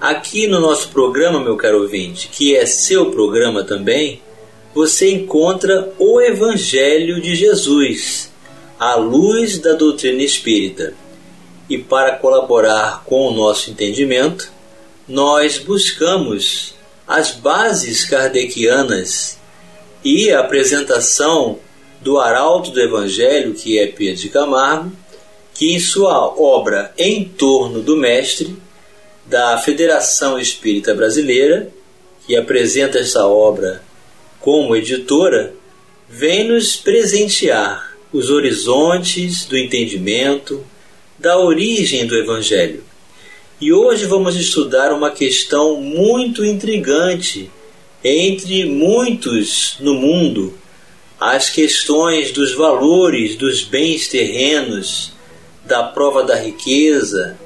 Aqui no nosso programa, meu caro ouvinte, que é seu programa também, você encontra o Evangelho de Jesus, à luz da doutrina espírita. E para colaborar com o nosso entendimento, nós buscamos as bases kardecianas e a apresentação do Arauto do Evangelho, que é Pedro de Camargo, que em sua obra Em Torno do Mestre, da Federação Espírita Brasileira, que apresenta essa obra como editora, vem nos presentear os horizontes do entendimento da origem do Evangelho. E hoje vamos estudar uma questão muito intrigante entre muitos no mundo, as questões dos valores dos bens terrenos, da prova da riqueza,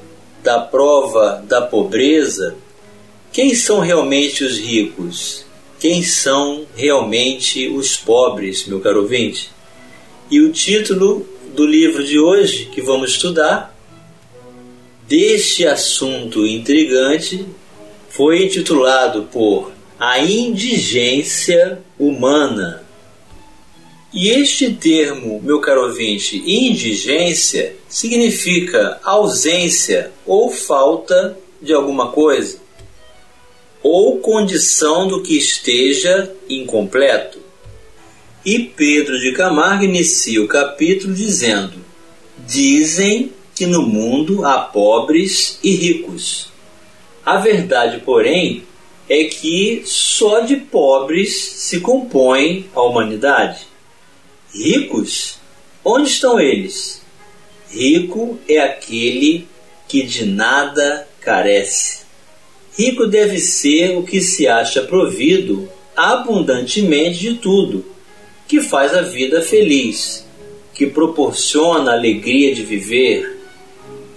da prova da pobreza, quem são realmente os ricos? Quem são realmente os pobres, meu caro ouvinte? E o título do livro de hoje que vamos estudar, deste assunto intrigante, foi intitulado por A Indigência Humana e este termo, meu caro ouvinte, indigência, significa ausência ou falta de alguma coisa, ou condição do que esteja incompleto. E Pedro de Camargo inicia o capítulo dizendo: Dizem que no mundo há pobres e ricos. A verdade, porém, é que só de pobres se compõe a humanidade. Ricos? Onde estão eles? Rico é aquele que de nada carece. Rico deve ser o que se acha provido abundantemente de tudo, que faz a vida feliz, que proporciona a alegria de viver.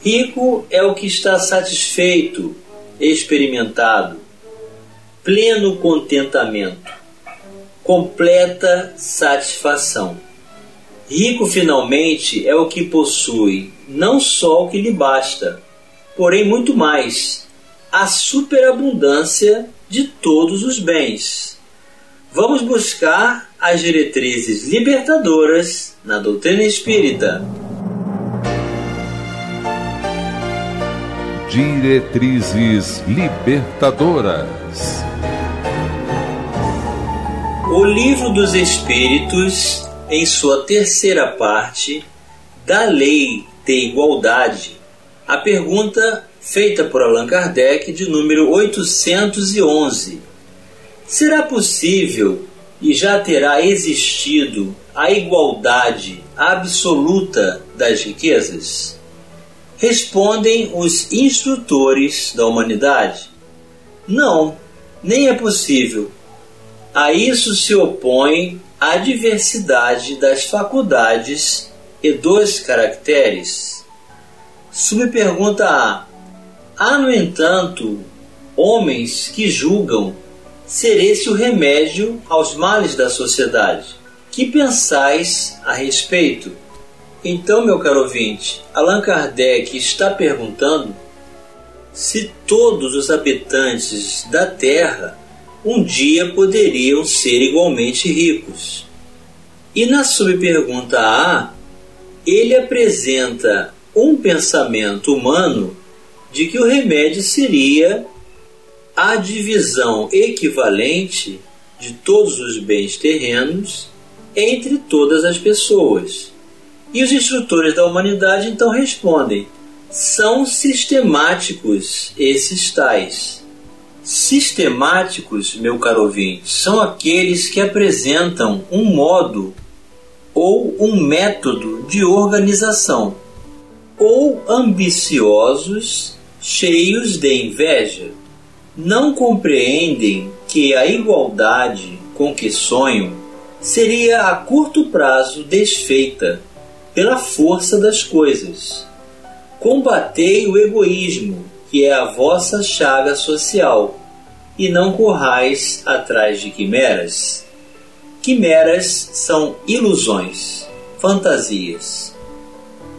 Rico é o que está satisfeito, experimentado, pleno contentamento, completa satisfação. Rico finalmente é o que possui não só o que lhe basta, porém muito mais, a superabundância de todos os bens. Vamos buscar as diretrizes libertadoras na doutrina espírita. Diretrizes libertadoras. O Livro dos Espíritos em sua terceira parte, da lei de igualdade, a pergunta feita por Allan Kardec de número 811. Será possível e já terá existido a igualdade absoluta das riquezas? Respondem os instrutores da humanidade: Não, nem é possível. A isso se opõe a diversidade das faculdades e dos caracteres. Subpergunta A. Há, no entanto, homens que julgam ser esse o remédio aos males da sociedade. Que pensais a respeito? Então, meu caro ouvinte, Allan Kardec está perguntando se todos os habitantes da Terra um dia poderiam ser igualmente ricos. E na subpergunta A, ele apresenta um pensamento humano de que o remédio seria a divisão equivalente de todos os bens terrenos entre todas as pessoas. E os instrutores da humanidade então respondem: são sistemáticos esses tais. Sistemáticos, meu caro ouvinte, são aqueles que apresentam um modo ou um método de organização, ou ambiciosos, cheios de inveja, não compreendem que a igualdade com que sonho seria a curto prazo desfeita pela força das coisas. Combatei o egoísmo, que é a vossa chaga social, e não corrais atrás de quimeras. Quimeras são ilusões, fantasias.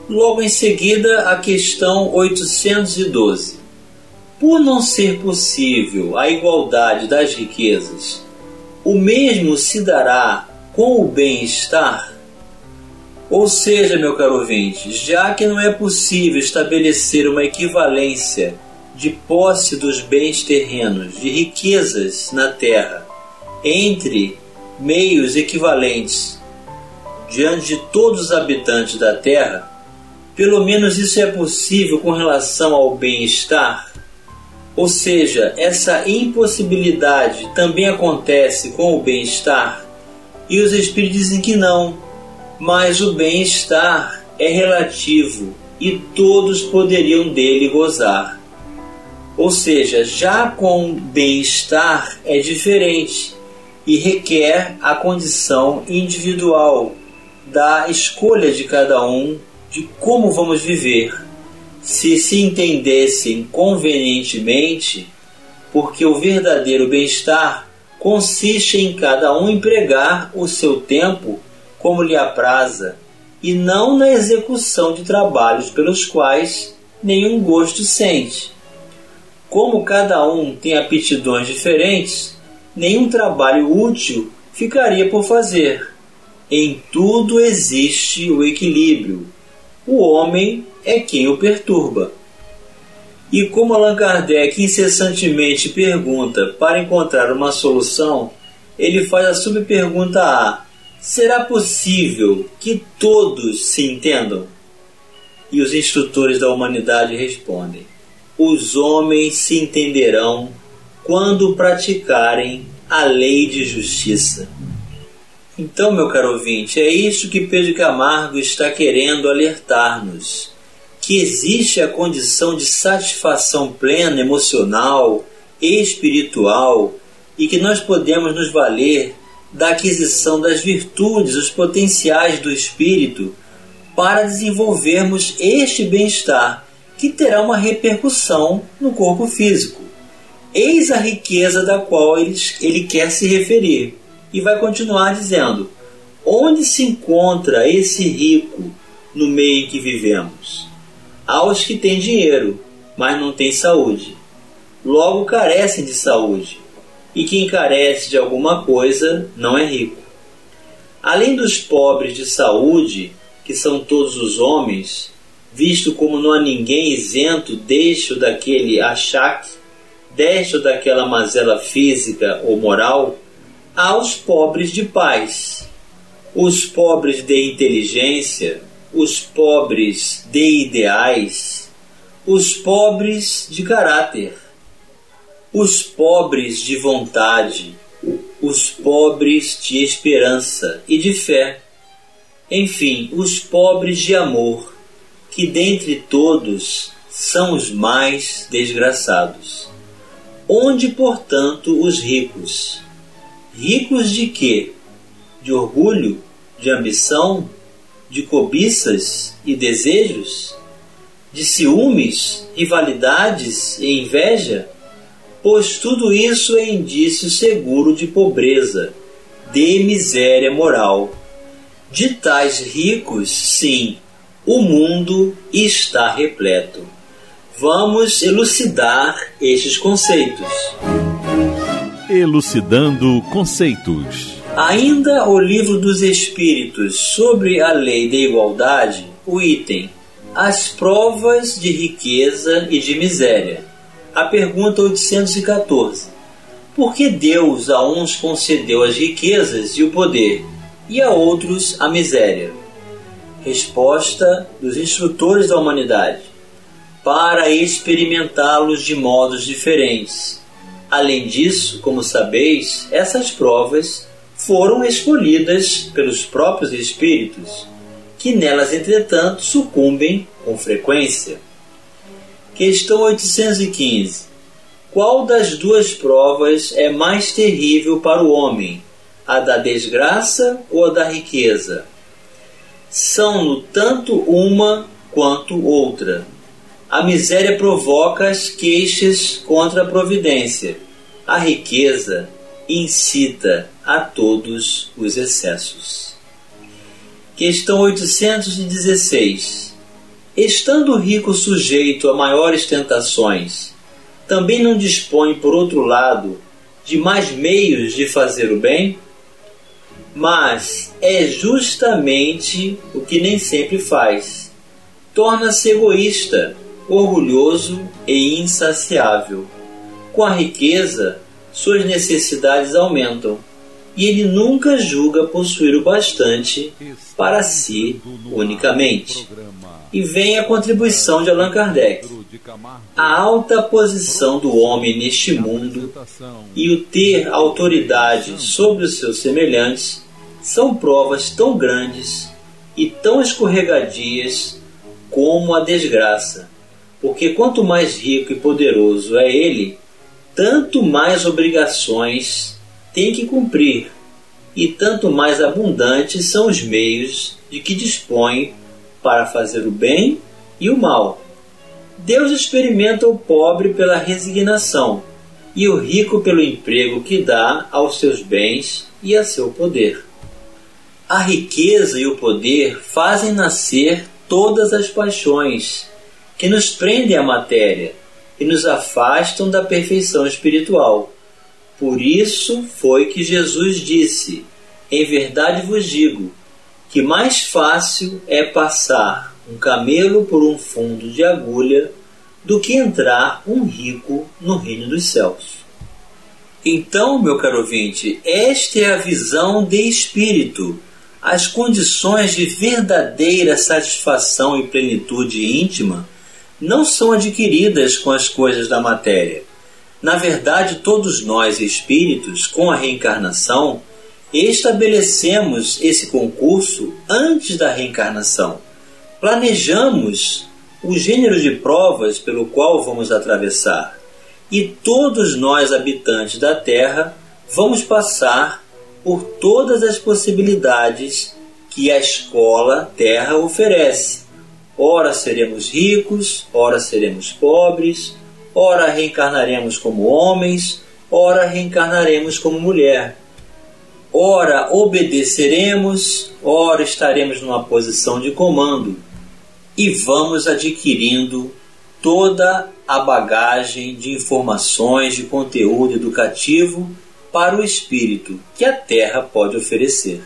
Logo em seguida, a questão 812. Por não ser possível a igualdade das riquezas, o mesmo se dará com o bem-estar? Ou seja, meu caro ouvinte, já que não é possível estabelecer uma equivalência de posse dos bens terrenos, de riquezas na terra, entre meios equivalentes diante de todos os habitantes da terra, pelo menos isso é possível com relação ao bem-estar. Ou seja, essa impossibilidade também acontece com o bem-estar. E os espíritos dizem que não, mas o bem-estar é relativo e todos poderiam dele gozar. Ou seja, já com bem-estar é diferente e requer a condição individual da escolha de cada um de como vamos viver. Se se entendessem convenientemente, porque o verdadeiro bem-estar consiste em cada um empregar o seu tempo como lhe apraza, e não na execução de trabalhos pelos quais nenhum gosto sente. Como cada um tem aptidões diferentes, nenhum trabalho útil ficaria por fazer. Em tudo existe o equilíbrio. O homem é quem o perturba. E como Allan Kardec incessantemente pergunta para encontrar uma solução, ele faz a subpergunta A: Será possível que todos se entendam? E os instrutores da humanidade respondem: Os homens se entenderão quando praticarem a lei de justiça. Então, meu caro ouvinte, é isso que Pedro Camargo está querendo alertar-nos: que existe a condição de satisfação plena emocional, espiritual e que nós podemos nos valer da aquisição das virtudes, os potenciais do espírito, para desenvolvermos este bem-estar, que terá uma repercussão no corpo físico. Eis a riqueza da qual ele, ele quer se referir. E vai continuar dizendo: onde se encontra esse rico no meio em que vivemos? Aos que têm dinheiro, mas não têm saúde. Logo carecem de saúde e quem carece de alguma coisa não é rico. Além dos pobres de saúde, que são todos os homens, visto como não há ninguém isento ou daquele achaque, ou daquela mazela física ou moral, há os pobres de paz, os pobres de inteligência, os pobres de ideais, os pobres de caráter os pobres de vontade, os pobres de esperança e de fé, enfim, os pobres de amor, que dentre todos são os mais desgraçados. Onde, portanto, os ricos? Ricos de quê? De orgulho, de ambição, de cobiças e desejos? De ciúmes, rivalidades e inveja? Pois tudo isso é indício seguro de pobreza, de miséria moral. De tais ricos, sim, o mundo está repleto. Vamos elucidar estes conceitos. Elucidando conceitos. Ainda o livro dos Espíritos sobre a lei da igualdade, o item As provas de riqueza e de miséria a pergunta 814. Por que Deus a uns concedeu as riquezas e o poder, e a outros a miséria? Resposta dos instrutores da humanidade: para experimentá-los de modos diferentes. Além disso, como sabeis, essas provas foram escolhidas pelos próprios espíritos, que nelas, entretanto, sucumbem com frequência. Questão 815. Qual das duas provas é mais terrível para o homem, a da desgraça ou a da riqueza? São-no tanto uma quanto outra. A miséria provoca as queixas contra a providência. A riqueza incita a todos os excessos. Questão 816. Estando o rico sujeito a maiores tentações, também não dispõe, por outro lado, de mais meios de fazer o bem? Mas é justamente o que nem sempre faz. Torna-se egoísta, orgulhoso e insaciável. Com a riqueza, suas necessidades aumentam e ele nunca julga possuir o bastante para si unicamente. E vem a contribuição de Allan Kardec. A alta posição do homem neste mundo e o ter autoridade sobre os seus semelhantes são provas tão grandes e tão escorregadias como a desgraça, porque quanto mais rico e poderoso é ele, tanto mais obrigações tem que cumprir, e tanto mais abundantes são os meios de que dispõe para fazer o bem e o mal. Deus experimenta o pobre pela resignação e o rico pelo emprego que dá aos seus bens e a seu poder. A riqueza e o poder fazem nascer todas as paixões que nos prendem à matéria e nos afastam da perfeição espiritual. Por isso foi que Jesus disse: Em verdade vos digo que mais fácil é passar um camelo por um fundo de agulha do que entrar um rico no reino dos céus. Então, meu caro ouvinte, esta é a visão de espírito, as condições de verdadeira satisfação e plenitude íntima não são adquiridas com as coisas da matéria. Na verdade, todos nós espíritos, com a reencarnação, estabelecemos esse concurso antes da reencarnação. Planejamos o gênero de provas pelo qual vamos atravessar. E todos nós, habitantes da Terra, vamos passar por todas as possibilidades que a escola Terra oferece Ora seremos ricos, ora seremos pobres, ora reencarnaremos como homens, ora reencarnaremos como mulher. Ora obedeceremos, ora estaremos numa posição de comando e vamos adquirindo toda a bagagem de informações, de conteúdo educativo para o espírito que a Terra pode oferecer.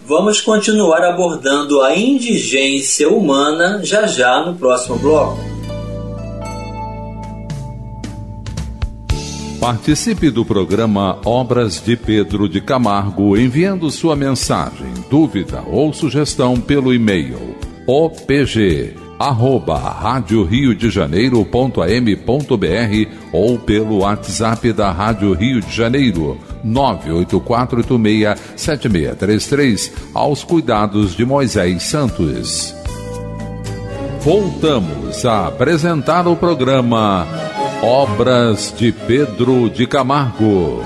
Vamos continuar abordando a indigência humana já já no próximo bloco. Participe do programa Obras de Pedro de Camargo enviando sua mensagem, dúvida ou sugestão pelo e-mail opg arroba rádio Rio de Janeiro.am.br ou pelo WhatsApp da Rádio Rio de Janeiro 984867633 aos cuidados de Moisés Santos. Voltamos a apresentar o programa Obras de Pedro de Camargo.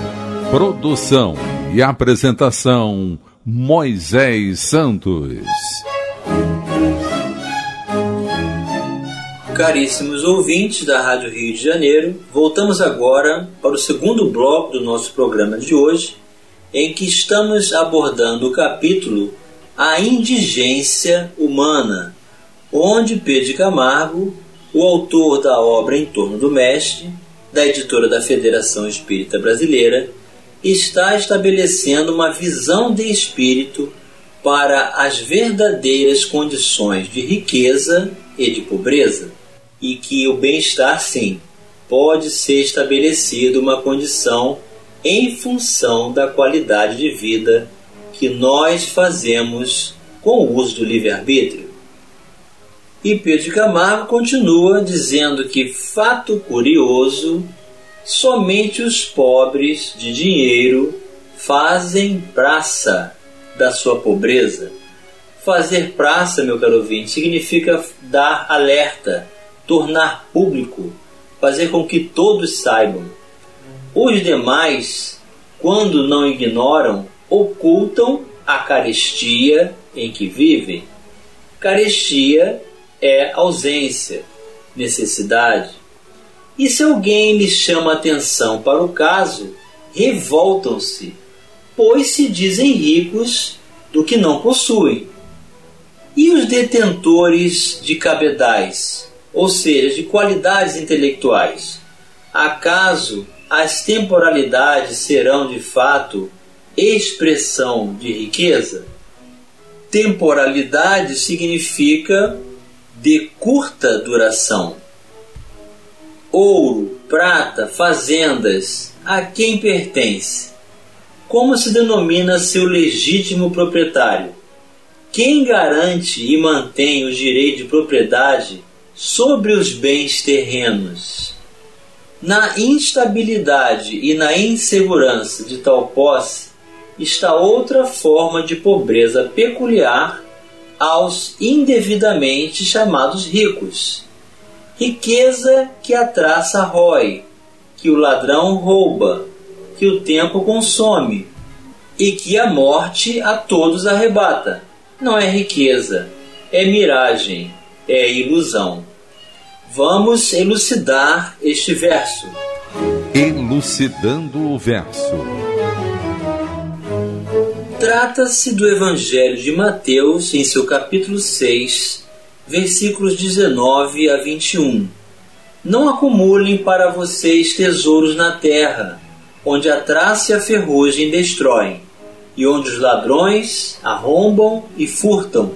Produção e apresentação Moisés Santos. Caríssimos ouvintes da Rádio Rio de Janeiro, voltamos agora para o segundo bloco do nosso programa de hoje, em que estamos abordando o capítulo A Indigência Humana, onde Pedro de Camargo, o autor da obra Em Torno do Mestre, da editora da Federação Espírita Brasileira, está estabelecendo uma visão de espírito para as verdadeiras condições de riqueza e de pobreza e que o bem-estar, sim, pode ser estabelecido uma condição em função da qualidade de vida que nós fazemos com o uso do livre-arbítrio. E Pedro Camargo continua dizendo que, fato curioso, somente os pobres de dinheiro fazem praça da sua pobreza. Fazer praça, meu caro ouvinte, significa dar alerta, tornar público, fazer com que todos saibam. Os demais, quando não ignoram, ocultam a carestia em que vivem. Carestia é ausência, necessidade. E se alguém lhes chama atenção para o caso, revoltam-se, pois se dizem ricos do que não possuem. E os detentores de cabedais, ou seja, de qualidades intelectuais, acaso as temporalidades serão de fato expressão de riqueza? Temporalidade significa de curta duração. Ouro, prata, fazendas, a quem pertence? Como se denomina seu legítimo proprietário? Quem garante e mantém o direito de propriedade sobre os bens terrenos? Na instabilidade e na insegurança de tal posse está outra forma de pobreza peculiar aos indevidamente chamados ricos. Riqueza que a traça rói, que o ladrão rouba, que o tempo consome e que a morte a todos arrebata. Não é riqueza, é miragem, é ilusão. Vamos elucidar este verso. Elucidando o verso. Trata-se do Evangelho de Mateus, em seu capítulo 6, versículos 19 a 21. Não acumulem para vocês tesouros na terra, onde a traça e a ferrugem destroem, e onde os ladrões arrombam e furtam.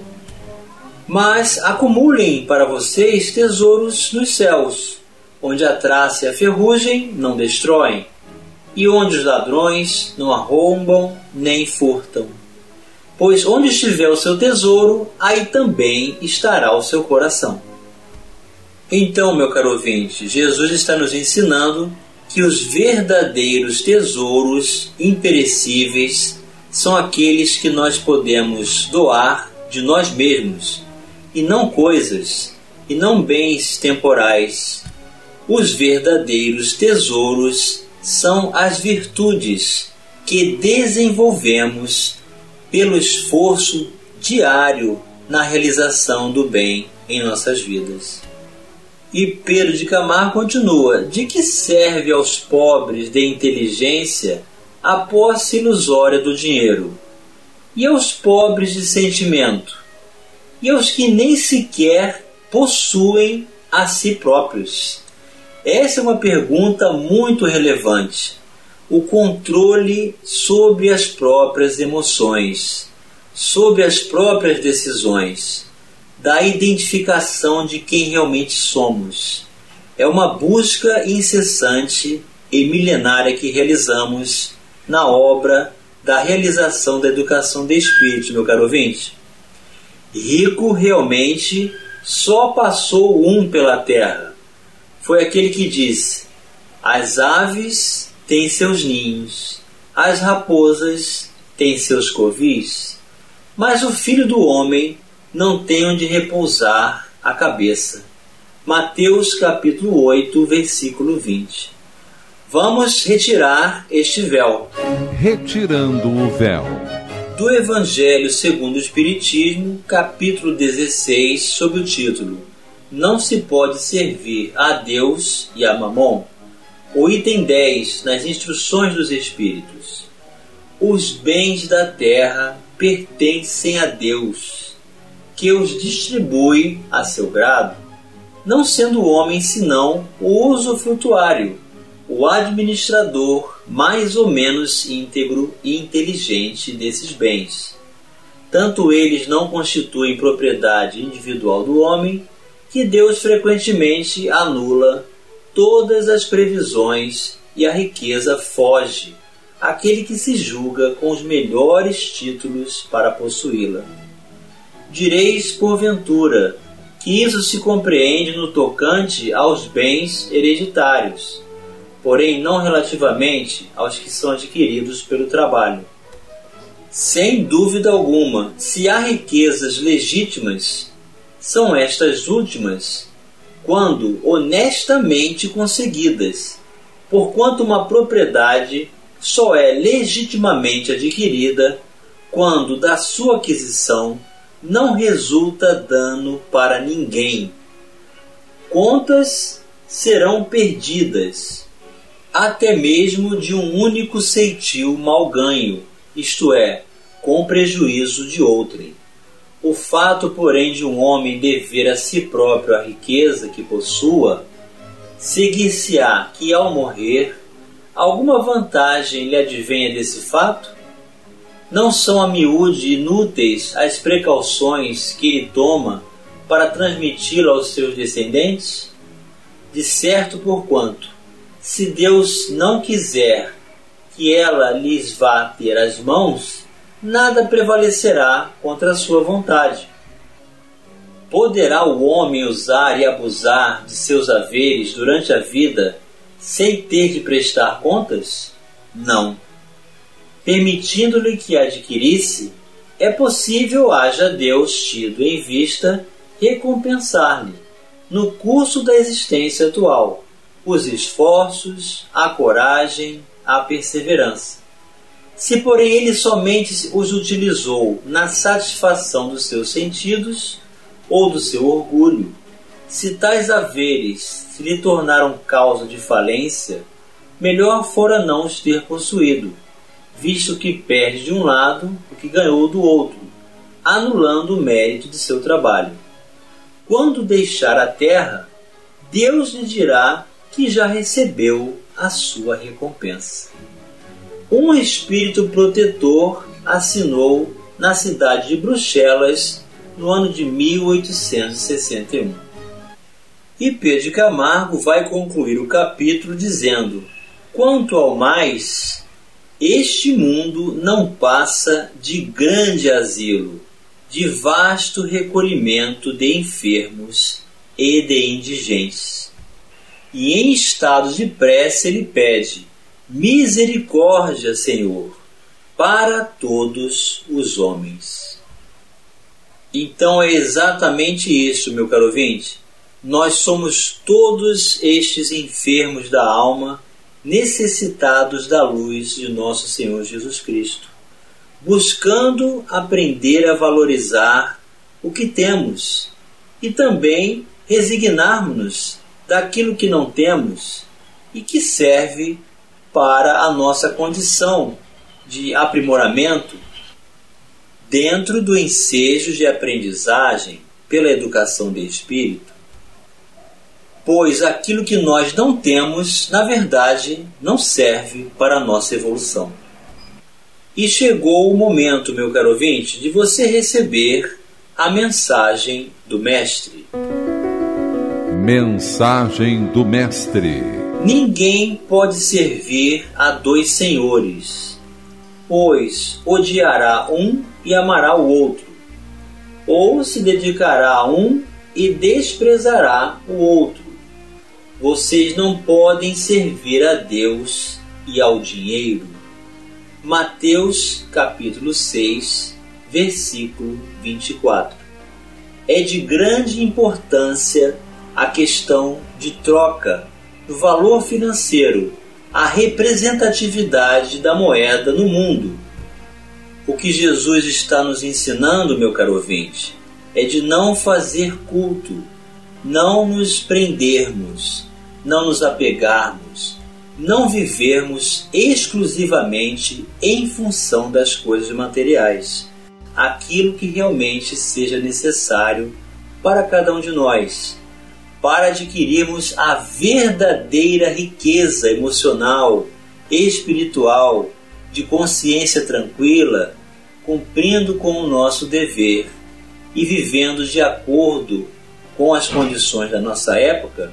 Mas acumulem para vocês tesouros nos céus, onde a traça e a ferrugem não destroem, e onde os ladrões não arrombam nem furtam. Pois onde estiver o seu tesouro, aí também estará o seu coração. Então, meu caro ouvinte, Jesus está nos ensinando que os verdadeiros tesouros imperecíveis são aqueles que nós podemos doar de nós mesmos, e não coisas, e não bens temporais. Os verdadeiros tesouros são as virtudes que desenvolvemos pelo esforço diário na realização do bem em nossas vidas. E Pedro de Camargo continua: de que serve aos pobres de inteligência a posse ilusória do dinheiro? E aos pobres de sentimento? E aos que nem sequer possuem a si próprios? Essa é uma pergunta muito relevante. O controle sobre as próprias emoções, sobre as próprias decisões, da identificação de quem realmente somos. É uma busca incessante e milenária que realizamos na obra da realização da educação de espírito, meu caro ouvinte. Rico realmente só passou um pela terra foi aquele que disse: As aves têm seus ninhos, as raposas têm seus covis, mas o filho do homem não tem onde repousar a cabeça. Mateus capítulo 8, versículo 20. Vamos retirar este véu. Retirando o véu. Do Evangelho segundo o Espiritismo, capítulo 16, sob o título não se pode servir a Deus e a Mamon. O item 10 nas instruções dos Espíritos. Os bens da terra pertencem a Deus, que os distribui a seu grado, não sendo o homem senão o usufrutuário, o administrador mais ou menos íntegro e inteligente desses bens. Tanto eles não constituem propriedade individual do homem, que Deus frequentemente anula todas as previsões e a riqueza foge àquele que se julga com os melhores títulos para possuí-la. Direis, porventura, que isso se compreende no tocante aos bens hereditários, porém não relativamente aos que são adquiridos pelo trabalho. Sem dúvida alguma, se há riquezas legítimas são estas últimas quando honestamente conseguidas, porquanto uma propriedade só é legitimamente adquirida quando da sua aquisição não resulta dano para ninguém. Contas serão perdidas, até mesmo de um único ceitil mal ganho, isto é, com prejuízo de outrem. O fato, porém, de um homem dever a si próprio a riqueza que possua, seguir-se-á que, ao morrer, alguma vantagem lhe advenha desse fato? Não são a miúde inúteis as precauções que ele toma para transmiti-la aos seus descendentes? De certo, porquanto, se Deus não quiser que ela lhes vá ter as mãos, nada prevalecerá contra a sua vontade. Poderá o homem usar e abusar de seus haveres durante a vida sem ter de prestar contas? Não. Permitindo-lhe que adquirisse, é possível haja Deus tido em vista recompensar-lhe, no curso da existência atual, os esforços, a coragem, a perseverança. Se, porém, ele somente os utilizou na satisfação dos seus sentidos ou do seu orgulho, se tais haveres se lhe tornaram causa de falência, melhor fora não os ter possuído, visto que perde de um lado o que ganhou do outro, anulando o mérito de seu trabalho. Quando deixar a terra, Deus lhe dirá que já recebeu a sua recompensa. Um espírito protetor assinou na cidade de Bruxelas no ano de 1861. E Pedro Camargo vai concluir o capítulo dizendo: Quanto ao mais, este mundo não passa de grande asilo, de vasto recolhimento de enfermos e de indigentes. E em estados de prece ele pede: Misericórdia, Senhor, para todos os homens. Então é exatamente isso, meu caro ouvinte nós somos todos estes enfermos da alma, necessitados da luz de nosso Senhor Jesus Cristo, buscando aprender a valorizar o que temos e também resignarmos-nos daquilo que não temos e que serve para a nossa condição de aprimoramento dentro do ensejo de aprendizagem pela educação de espírito pois aquilo que nós não temos, na verdade, não serve para a nossa evolução. E chegou o momento, meu caro ouvinte, de você receber a mensagem do Mestre. Mensagem do Mestre: Ninguém pode servir a dois senhores, pois odiará um e amará o outro, ou se dedicará a um e desprezará o outro vocês não podem servir a Deus e ao dinheiro. Mateus capítulo 6, versículo 24. É de grande importância a questão de troca do valor financeiro, a representatividade da moeda no mundo. O que Jesus está nos ensinando, meu caro ouvinte, é de não fazer culto, não nos prendermos não nos apegarmos, não vivermos exclusivamente em função das coisas materiais, aquilo que realmente seja necessário para cada um de nós, para adquirirmos a verdadeira riqueza emocional, espiritual, de consciência tranquila, cumprindo com o nosso dever e vivendo de acordo com as condições da nossa época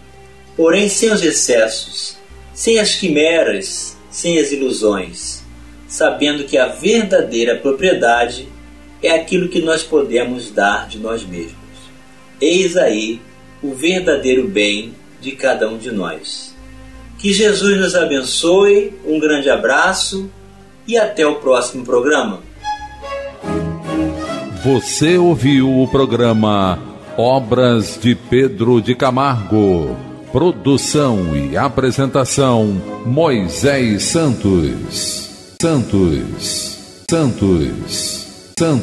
porém sem os excessos, sem as quimeras, sem as ilusões, sabendo que a verdadeira propriedade é aquilo que nós podemos dar de nós mesmos. Eis aí o verdadeiro bem de cada um de nós. Que Jesus nos abençoe, um grande abraço e até o próximo programa. Você ouviu o programa Obras de Pedro de Camargo. Produção e apresentação: Moisés Santos. Santos. Santos. Santos.